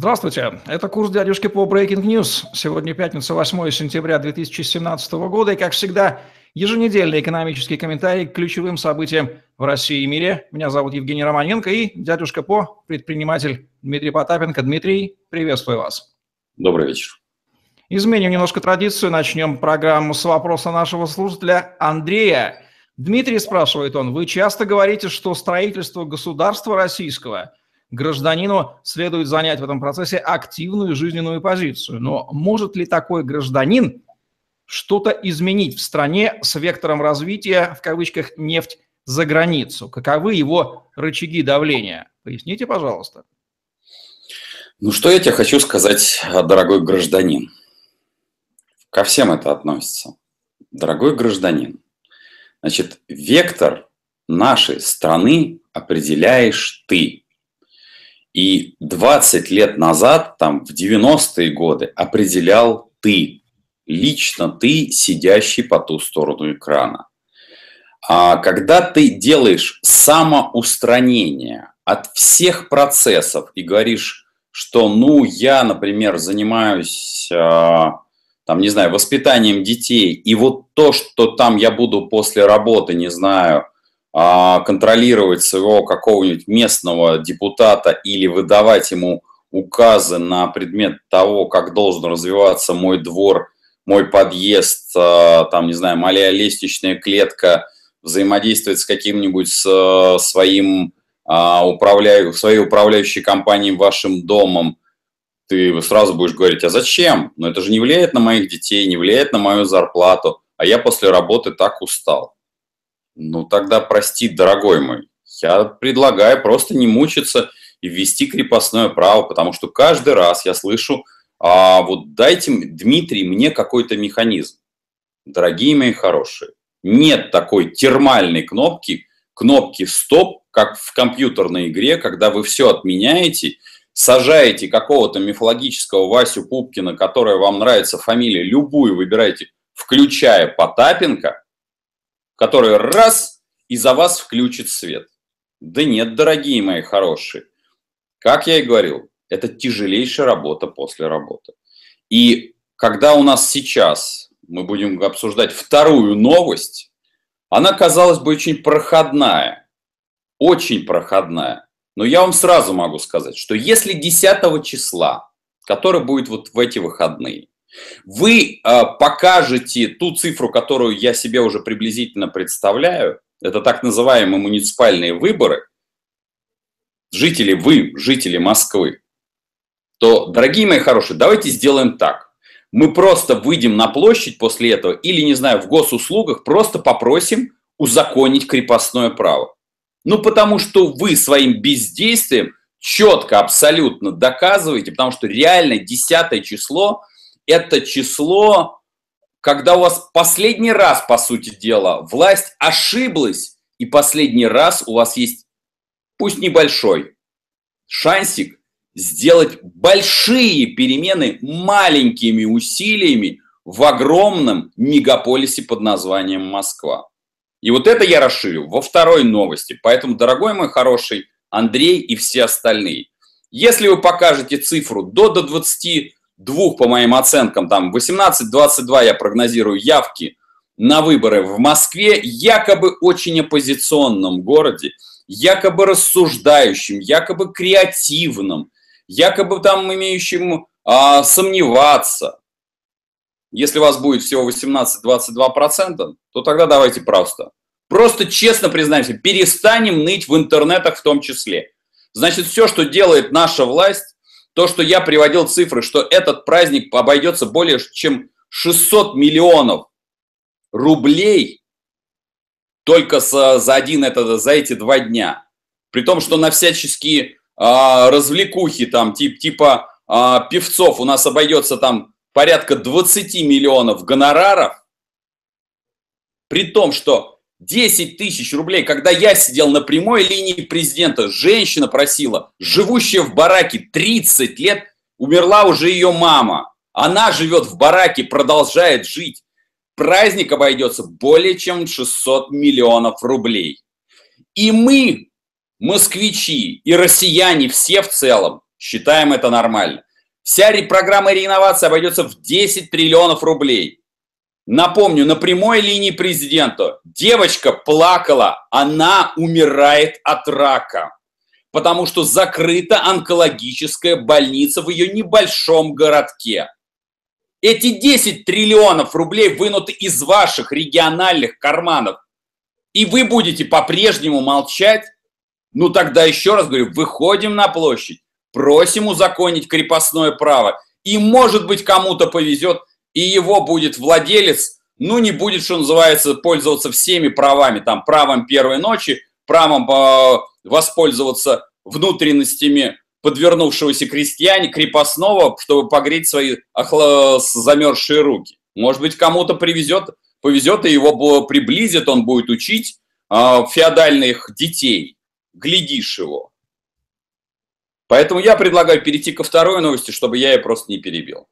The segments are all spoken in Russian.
Здравствуйте, это курс дядюшки по Breaking News. Сегодня пятница, 8 сентября 2017 года, и, как всегда, еженедельный экономический комментарий к ключевым событиям в России и мире. Меня зовут Евгений Романенко и дядюшка по, предприниматель Дмитрий Потапенко. Дмитрий, приветствую вас. Добрый вечер. Изменим немножко традицию, начнем программу с вопроса нашего слушателя Андрея. Дмитрий спрашивает он, вы часто говорите, что строительство государства российского гражданину следует занять в этом процессе активную жизненную позицию. Но может ли такой гражданин что-то изменить в стране с вектором развития, в кавычках, нефть за границу? Каковы его рычаги давления? Поясните, пожалуйста. Ну, что я тебе хочу сказать, дорогой гражданин? Ко всем это относится. Дорогой гражданин, Значит, вектор нашей страны определяешь ты. И 20 лет назад, там в 90-е годы, определял ты. Лично ты, сидящий по ту сторону экрана. А когда ты делаешь самоустранение от всех процессов и говоришь, что, ну, я, например, занимаюсь а, там, не знаю, воспитанием детей, и вот то, что там я буду после работы, не знаю, контролировать своего какого-нибудь местного депутата или выдавать ему указы на предмет того, как должен развиваться мой двор, мой подъезд, а, там, не знаю, моя лестничная клетка, взаимодействовать с каким-нибудь своим а, управляю, своей управляющей компанией, вашим домом, ты сразу будешь говорить, а зачем? Но это же не влияет на моих детей, не влияет на мою зарплату, а я после работы так устал. Ну тогда прости, дорогой мой, я предлагаю просто не мучиться и ввести крепостное право, потому что каждый раз я слышу, а вот дайте, Дмитрий, мне какой-то механизм. Дорогие мои хорошие, нет такой термальной кнопки, кнопки «стоп», как в компьютерной игре, когда вы все отменяете – сажаете какого-то мифологического Васю Пупкина, которая вам нравится фамилия, любую выбираете, включая Потапенко, который раз и за вас включит свет. Да нет, дорогие мои хорошие. Как я и говорил, это тяжелейшая работа после работы. И когда у нас сейчас мы будем обсуждать вторую новость, она, казалось бы, очень проходная. Очень проходная. Но я вам сразу могу сказать, что если 10 числа, который будет вот в эти выходные, вы э, покажете ту цифру, которую я себе уже приблизительно представляю, это так называемые муниципальные выборы, жители, вы, жители Москвы, то, дорогие мои хорошие, давайте сделаем так. Мы просто выйдем на площадь после этого или, не знаю, в госуслугах просто попросим узаконить крепостное право. Ну, потому что вы своим бездействием четко, абсолютно доказываете, потому что реально десятое число – это число, когда у вас последний раз, по сути дела, власть ошиблась, и последний раз у вас есть, пусть небольшой, шансик сделать большие перемены маленькими усилиями в огромном мегаполисе под названием Москва. И вот это я расширю во второй новости. Поэтому, дорогой мой хороший Андрей и все остальные, если вы покажете цифру до, до 22, по моим оценкам, там 18-22 я прогнозирую явки на выборы в Москве, якобы очень оппозиционном городе, якобы рассуждающим, якобы креативным, якобы там имеющим а, сомневаться, если у вас будет всего 18-22%, то тогда давайте просто. Просто честно признаемся, перестанем ныть в интернетах в том числе. Значит, все, что делает наша власть, то, что я приводил цифры, что этот праздник обойдется более чем 600 миллионов рублей только за, за один это, за эти два дня. При том, что на всяческие а, развлекухи, там, тип, типа а, певцов у нас обойдется там порядка 20 миллионов гонораров, при том, что 10 тысяч рублей, когда я сидел на прямой линии президента, женщина просила, живущая в бараке 30 лет, умерла уже ее мама. Она живет в бараке, продолжает жить. Праздник обойдется более чем 600 миллионов рублей. И мы, москвичи и россияне все в целом, Считаем это нормально. Вся программа реинновации обойдется в 10 триллионов рублей. Напомню, на прямой линии президента девочка плакала, она умирает от рака, потому что закрыта онкологическая больница в ее небольшом городке. Эти 10 триллионов рублей вынуты из ваших региональных карманов, и вы будете по-прежнему молчать, ну тогда еще раз говорю, выходим на площадь, просим узаконить крепостное право, и может быть кому-то повезет, и его будет владелец, ну не будет, что называется, пользоваться всеми правами, там правом первой ночи, правом э, воспользоваться внутренностями подвернувшегося крестьяне, крепостного, чтобы погреть свои охла... замерзшие руки. Может быть, кому-то привезет, повезет, и его приблизит, он будет учить э, феодальных детей. Глядишь его. Поэтому я предлагаю перейти ко второй новости, чтобы я ее просто не перебил.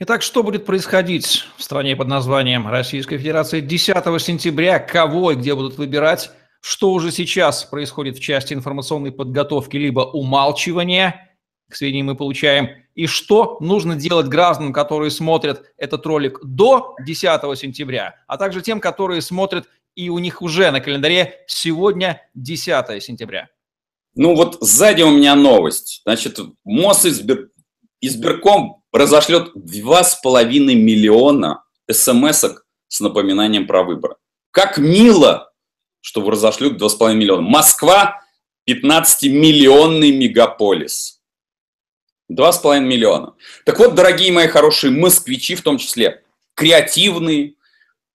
Итак, что будет происходить в стране под названием Российская Федерация 10 сентября? Кого и где будут выбирать? Что уже сейчас происходит в части информационной подготовки либо умалчивания, к сведению мы получаем, и что нужно делать гражданам, которые смотрят этот ролик до 10 сентября, а также тем, которые смотрят и у них уже на календаре сегодня 10 сентября. Ну вот сзади у меня новость. Значит, Мосизбир... избирком разошлет 2,5 миллиона смс с напоминанием про выборы. Как мило что разошлют 2,5 миллиона. Москва 15-миллионный мегаполис. 2,5 миллиона. Так вот, дорогие мои хорошие москвичи, в том числе креативные,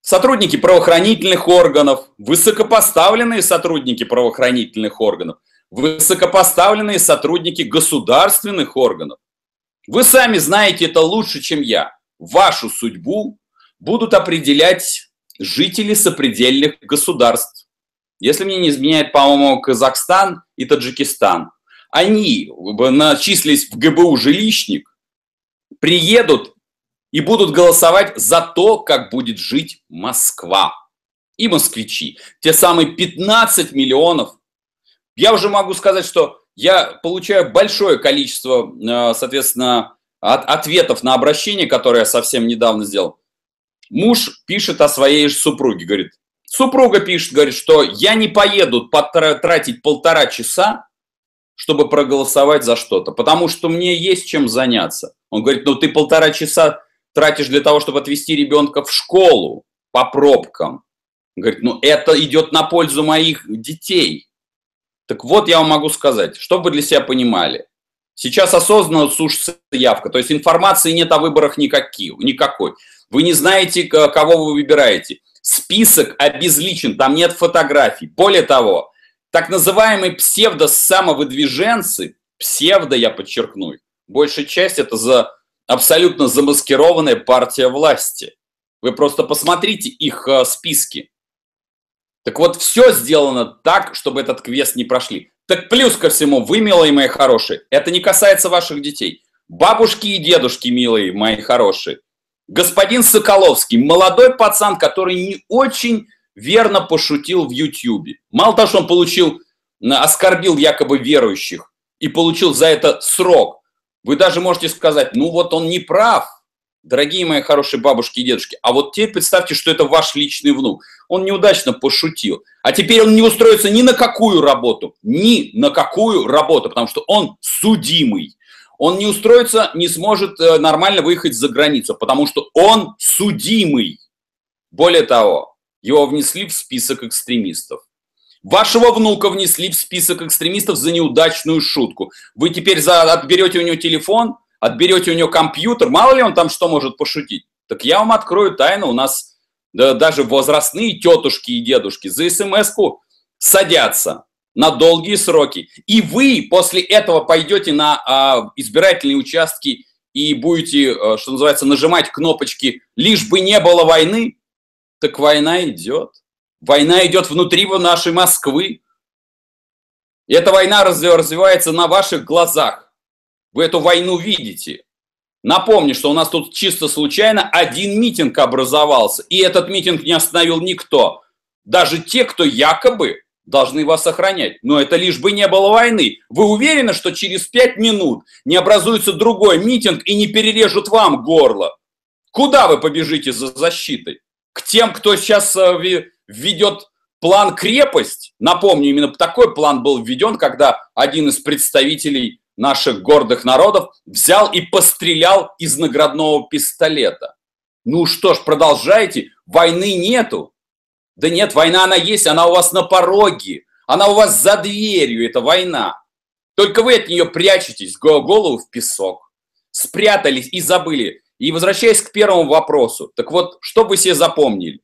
сотрудники правоохранительных органов, высокопоставленные сотрудники правоохранительных органов, высокопоставленные сотрудники государственных органов. Вы сами знаете это лучше, чем я. Вашу судьбу будут определять жители сопредельных государств если мне не изменяет, по-моему, Казахстан и Таджикистан, они начислились в ГБУ жилищник, приедут и будут голосовать за то, как будет жить Москва и москвичи. Те самые 15 миллионов. Я уже могу сказать, что я получаю большое количество, э, соответственно, от, ответов на обращение, которое я совсем недавно сделал. Муж пишет о своей супруге, говорит, Супруга пишет, говорит, что я не поеду тратить полтора часа, чтобы проголосовать за что-то, потому что мне есть чем заняться. Он говорит, ну ты полтора часа тратишь для того, чтобы отвезти ребенка в школу по пробкам. Он говорит, ну это идет на пользу моих детей. Так вот, я вам могу сказать, чтобы для себя понимали. Сейчас осознанно сушится явка, то есть информации нет о выборах никаких, никакой. Вы не знаете, кого вы выбираете. Список обезличен, там нет фотографий. Более того, так называемые псевдо-самовыдвиженцы, псевдо, я подчеркну, большая часть это за абсолютно замаскированная партия власти. Вы просто посмотрите их э, списки. Так вот, все сделано так, чтобы этот квест не прошли. Так плюс ко всему, вы, милые мои хорошие, это не касается ваших детей. Бабушки и дедушки, милые мои хорошие, господин Соколовский, молодой пацан, который не очень верно пошутил в Ютьюбе. Мало того, что он получил, оскорбил якобы верующих и получил за это срок, вы даже можете сказать, ну вот он не прав, дорогие мои хорошие бабушки и дедушки. А вот теперь представьте, что это ваш личный внук. Он неудачно пошутил. А теперь он не устроится ни на какую работу. Ни на какую работу, потому что он судимый он не устроится, не сможет э, нормально выехать за границу, потому что он судимый. Более того, его внесли в список экстремистов. Вашего внука внесли в список экстремистов за неудачную шутку. Вы теперь за, отберете у него телефон, отберете у него компьютер, мало ли он там что может пошутить. Так я вам открою тайну, у нас да, даже возрастные тетушки и дедушки за смс-ку садятся на долгие сроки. И вы после этого пойдете на а, избирательные участки и будете, а, что называется, нажимать кнопочки, лишь бы не было войны, так война идет. Война идет внутри нашей Москвы. И эта война развивается на ваших глазах. Вы эту войну видите. Напомню, что у нас тут чисто случайно один митинг образовался, и этот митинг не остановил никто. Даже те, кто якобы должны вас охранять. Но это лишь бы не было войны. Вы уверены, что через пять минут не образуется другой митинг и не перережут вам горло? Куда вы побежите за защитой? К тем, кто сейчас э, введет план крепость. Напомню, именно такой план был введен, когда один из представителей наших гордых народов взял и пострелял из наградного пистолета. Ну что ж, продолжайте. Войны нету. Да нет, война она есть, она у вас на пороге, она у вас за дверью, это война. Только вы от нее прячетесь, голову в песок, спрятались и забыли. И возвращаясь к первому вопросу, так вот, что вы себе запомнили?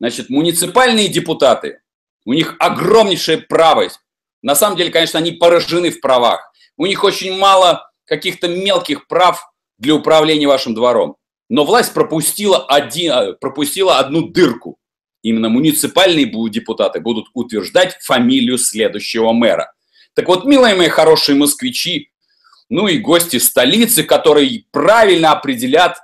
Значит, муниципальные депутаты, у них огромнейшая правость. На самом деле, конечно, они поражены в правах. У них очень мало каких-то мелких прав для управления вашим двором. Но власть пропустила, один, пропустила одну дырку именно муниципальные депутаты будут утверждать фамилию следующего мэра. Так вот, милые мои хорошие москвичи, ну и гости столицы, которые правильно определят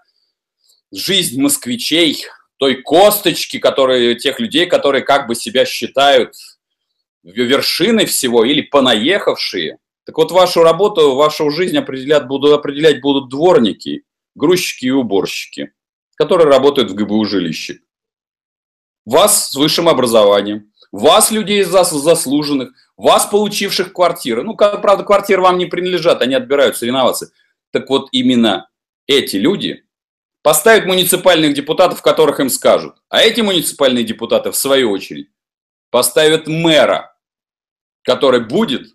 жизнь москвичей, той косточки, которые, тех людей, которые как бы себя считают вершиной всего или понаехавшие. Так вот, вашу работу, вашу жизнь определять будут, определять будут дворники, грузчики и уборщики, которые работают в ГБУ жилище вас с высшим образованием, вас, людей заслуженных, вас, получивших квартиры. Ну, правда, квартиры вам не принадлежат, они отбирают соревноваться. Так вот, именно эти люди поставят муниципальных депутатов, которых им скажут. А эти муниципальные депутаты, в свою очередь, поставят мэра, который будет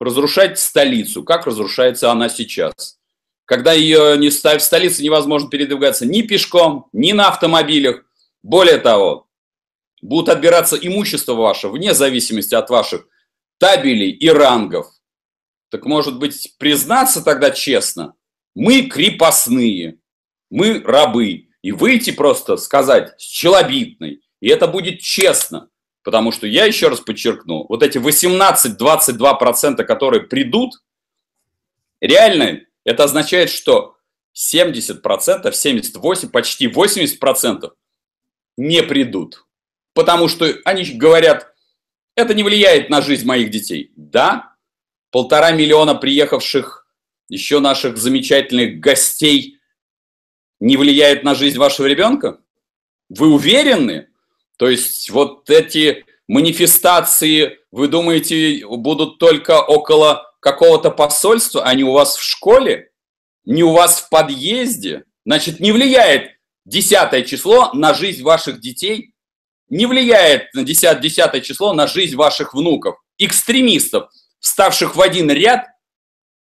разрушать столицу, как разрушается она сейчас. Когда ее не ставят в столице, невозможно передвигаться ни пешком, ни на автомобилях. Более того, будут отбираться имущество ваше вне зависимости от ваших табелей и рангов. Так может быть, признаться тогда честно, мы крепостные, мы рабы. И выйти просто сказать с челобитной. И это будет честно. Потому что я еще раз подчеркну, вот эти 18-22%, которые придут, реально это означает, что 70%, 78%, почти 80% не придут потому что они говорят, это не влияет на жизнь моих детей. Да, полтора миллиона приехавших еще наших замечательных гостей не влияет на жизнь вашего ребенка? Вы уверены? То есть вот эти манифестации, вы думаете, будут только около какого-то посольства, а не у вас в школе, не у вас в подъезде? Значит, не влияет десятое число на жизнь ваших детей – не влияет на 10, 10 число на жизнь ваших внуков, экстремистов, вставших в один ряд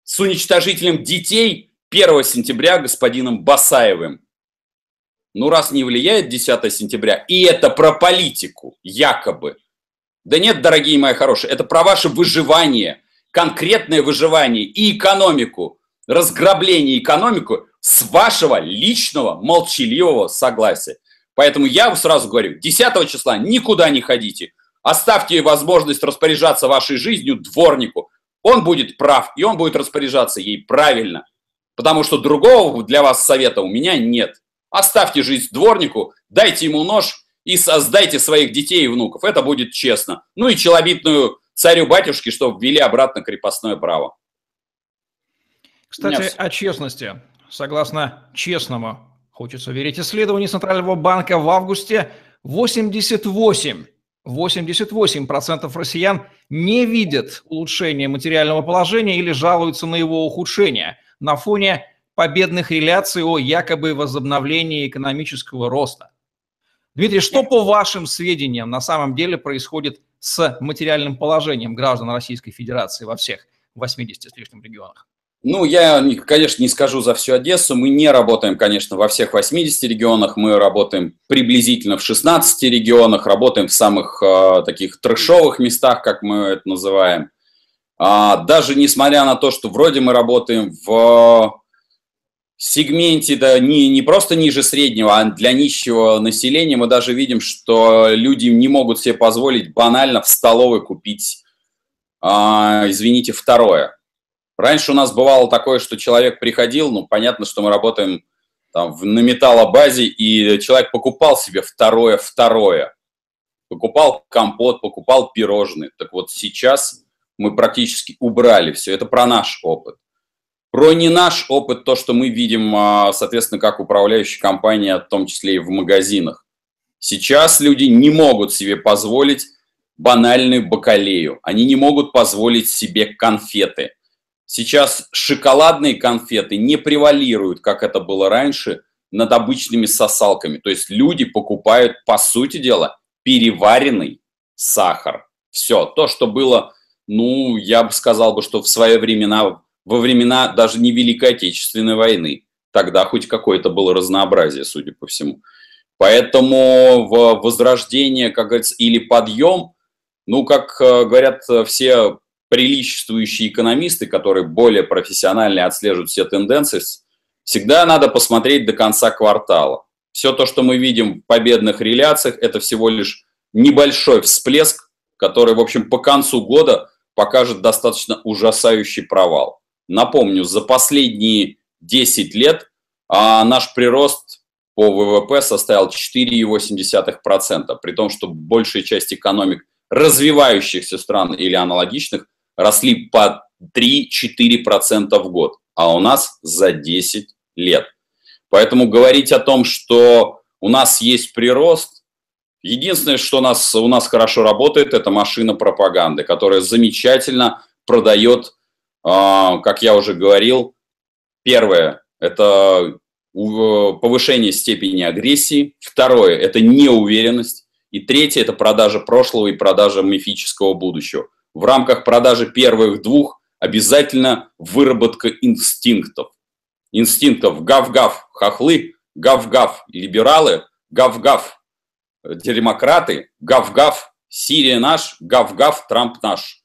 с уничтожителем детей 1 сентября господином Басаевым. Ну, раз не влияет 10 сентября, и это про политику, якобы. Да нет, дорогие мои хорошие, это про ваше выживание, конкретное выживание и экономику, разграбление экономику с вашего личного молчаливого согласия. Поэтому я сразу говорю, 10 числа никуда не ходите. Оставьте возможность распоряжаться вашей жизнью дворнику. Он будет прав, и он будет распоряжаться ей правильно. Потому что другого для вас совета у меня нет. Оставьте жизнь дворнику, дайте ему нож и создайте своих детей и внуков. Это будет честно. Ну и челобитную царю-батюшке, чтобы ввели обратно крепостное право. Кстати, о честности. Согласно честному Хочется верить исследованию Центрального банка в августе 88 88% россиян не видят улучшения материального положения или жалуются на его ухудшение на фоне победных реляций о якобы возобновлении экономического роста. Дмитрий, что по вашим сведениям на самом деле происходит с материальным положением граждан Российской Федерации во всех 80 с лишним регионах? Ну, я, конечно, не скажу за всю Одессу. Мы не работаем, конечно, во всех 80 регионах. Мы работаем приблизительно в 16 регионах, работаем в самых э, таких трэшовых местах, как мы это называем. А, даже несмотря на то, что вроде мы работаем в сегменте, да, не, не просто ниже среднего, а для нищего населения, мы даже видим, что люди не могут себе позволить банально в столовой купить, а, извините, второе – Раньше у нас бывало такое, что человек приходил, ну, понятно, что мы работаем там, на металлобазе, и человек покупал себе второе-второе. покупал компот, покупал пирожные. Так вот сейчас мы практически убрали все. Это про наш опыт. Про не наш опыт, то, что мы видим, а, соответственно, как управляющая компания, в том числе и в магазинах. Сейчас люди не могут себе позволить банальную бакалею. Они не могут позволить себе конфеты. Сейчас шоколадные конфеты не превалируют, как это было раньше, над обычными сосалками. То есть люди покупают, по сути дела, переваренный сахар. Все, то, что было, ну, я бы сказал бы, что в свои времена, во времена даже не Великой Отечественной войны, тогда хоть какое-то было разнообразие, судя по всему. Поэтому в возрождение, как говорится, или подъем, ну, как э, говорят все приличествующие экономисты, которые более профессионально отслеживают все тенденции, всегда надо посмотреть до конца квартала. Все то, что мы видим в победных реляциях, это всего лишь небольшой всплеск, который, в общем, по концу года покажет достаточно ужасающий провал. Напомню, за последние 10 лет а, наш прирост по ВВП составил 4,8%, при том, что большая часть экономик развивающихся стран или аналогичных росли по 3-4% в год, а у нас за 10 лет. Поэтому говорить о том, что у нас есть прирост, единственное, что у нас, у нас хорошо работает, это машина пропаганды, которая замечательно продает, как я уже говорил, первое – это повышение степени агрессии, второе – это неуверенность, и третье – это продажа прошлого и продажа мифического будущего – в рамках продажи первых двух обязательно выработка инстинктов. Инстинктов гав-гав хохлы, гав-гав либералы, гав-гав демократы, гав-гав Сирия наш, гав-гав Трамп наш.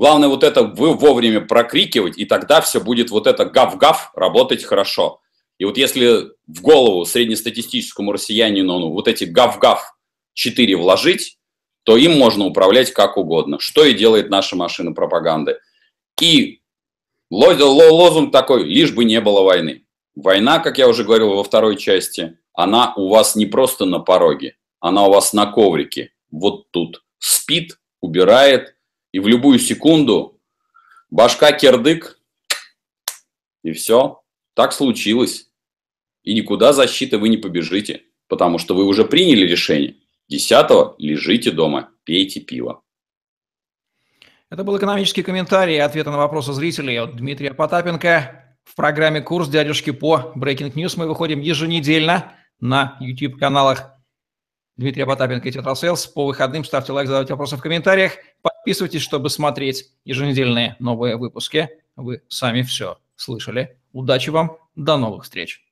Главное вот это вы вовремя прокрикивать, и тогда все будет вот это гав-гав работать хорошо. И вот если в голову среднестатистическому россиянину ну, вот эти гав-гав 4 вложить, то им можно управлять как угодно, что и делает наша машина пропаганды. И лозунг такой, лишь бы не было войны. Война, как я уже говорил во второй части, она у вас не просто на пороге, она у вас на коврике, вот тут. Спит, убирает, и в любую секунду башка кирдык, и все. Так случилось. И никуда защиты вы не побежите, потому что вы уже приняли решение. Десятого лежите дома, пейте пиво. Это был экономический комментарий и ответы на вопросы зрителей от Дмитрия Потапенко. В программе «Курс дядюшки по Breaking News» мы выходим еженедельно на YouTube-каналах Дмитрия Потапенко и Тетрасейлс. По выходным ставьте лайк, задавайте вопросы в комментариях. Подписывайтесь, чтобы смотреть еженедельные новые выпуски. Вы сами все слышали. Удачи вам, до новых встреч.